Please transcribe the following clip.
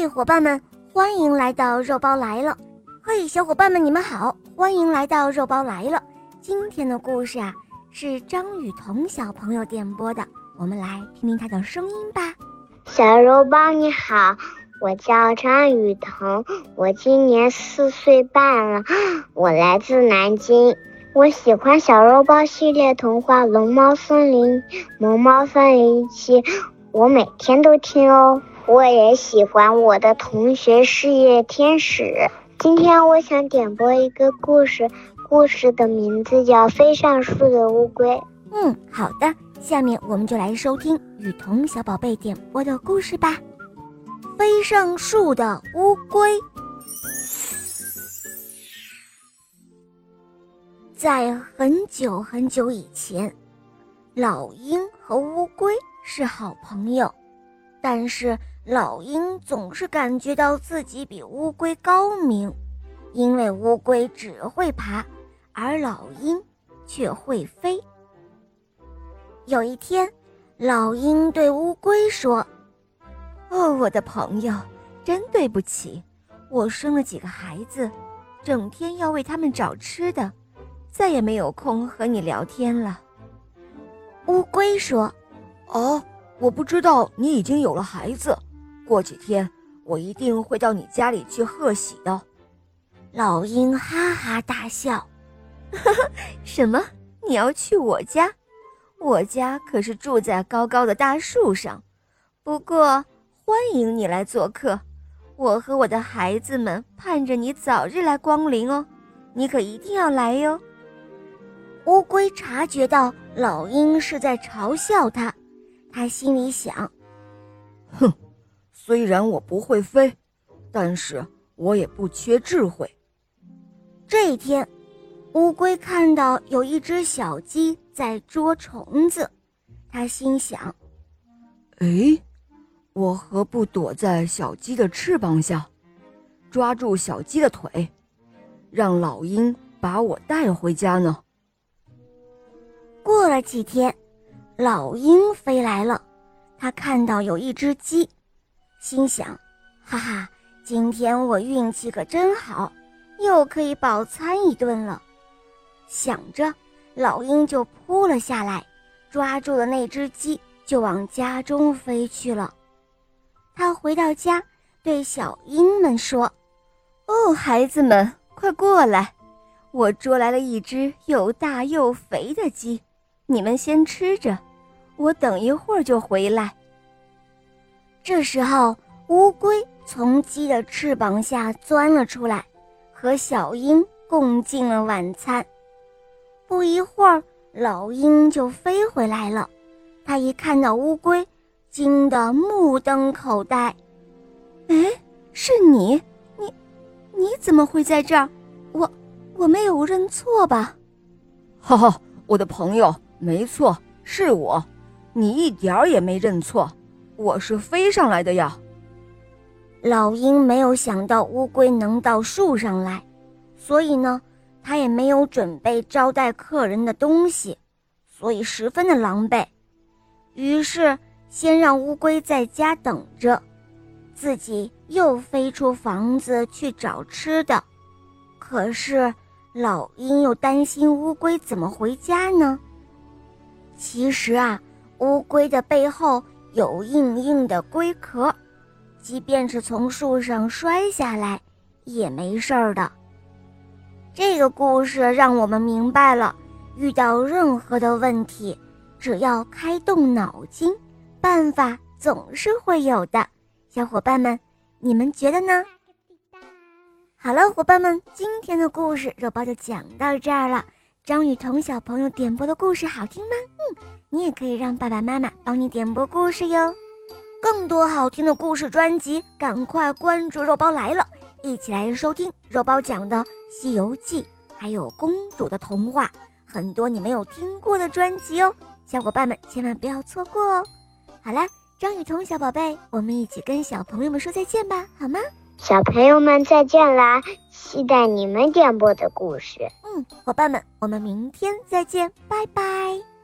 嘿，伙伴们，欢迎来到肉包来了！嘿，小伙伴们，你们好，欢迎来到肉包来了。今天的故事啊，是张雨桐小朋友点播的，我们来听听他的声音吧。小肉包你好，我叫张雨桐，我今年四岁半了，我来自南京。我喜欢小肉包系列童话《龙猫森林》《萌猫森林七》，我每天都听哦。我也喜欢我的同学事业天使。今天我想点播一个故事，故事的名字叫《飞上树的乌龟》。嗯，好的，下面我们就来收听雨桐小宝贝点播的故事吧。飞上树的乌龟。在很久很久以前，老鹰和乌龟是好朋友，但是老鹰总是感觉到自己比乌龟高明，因为乌龟只会爬，而老鹰却会飞。有一天，老鹰对乌龟说：“哦，我的朋友，真对不起，我生了几个孩子，整天要为他们找吃的。”再也没有空和你聊天了。乌龟说：“哦，我不知道你已经有了孩子。过几天我一定会到你家里去贺喜的。”老鹰哈哈大笑：“ 什么？你要去我家？我家可是住在高高的大树上。不过欢迎你来做客，我和我的孩子们盼着你早日来光临哦。你可一定要来哟。”乌龟察觉到老鹰是在嘲笑它，他心里想：“哼，虽然我不会飞，但是我也不缺智慧。”这一天，乌龟看到有一只小鸡在捉虫子，他心想：“哎，我何不躲在小鸡的翅膀下，抓住小鸡的腿，让老鹰把我带回家呢？”过了几天，老鹰飞来了。它看到有一只鸡，心想：“哈哈，今天我运气可真好，又可以饱餐一顿了。”想着，老鹰就扑了下来，抓住了那只鸡，就往家中飞去了。他回到家，对小鹰们说：“哦，孩子们，快过来，我捉来了一只又大又肥的鸡。”你们先吃着，我等一会儿就回来。这时候，乌龟从鸡的翅膀下钻了出来，和小鹰共进了晚餐。不一会儿，老鹰就飞回来了。他一看到乌龟，惊得目瞪口呆。“哎，是你？你，你怎么会在这儿？我，我没有认错吧？”“哈哈，我的朋友。”没错，是我，你一点儿也没认错，我是飞上来的呀。老鹰没有想到乌龟能到树上来，所以呢，他也没有准备招待客人的东西，所以十分的狼狈。于是，先让乌龟在家等着，自己又飞出房子去找吃的。可是，老鹰又担心乌龟怎么回家呢？其实啊，乌龟的背后有硬硬的龟壳，即便是从树上摔下来也没事儿的。这个故事让我们明白了，遇到任何的问题，只要开动脑筋，办法总是会有的。小伙伴们，你们觉得呢？好了，伙伴们，今天的故事肉包就讲到这儿了。张雨桐小朋友点播的故事好听吗？嗯，你也可以让爸爸妈妈帮你点播故事哟。更多好听的故事专辑，赶快关注肉包来了，一起来收听肉包讲的《西游记》，还有公主的童话，很多你没有听过的专辑哦。小伙伴们千万不要错过哦。好啦，张雨桐小宝贝，我们一起跟小朋友们说再见吧，好吗？小朋友们再见啦！期待你们点播的故事。伙伴们，我们明天再见，拜拜。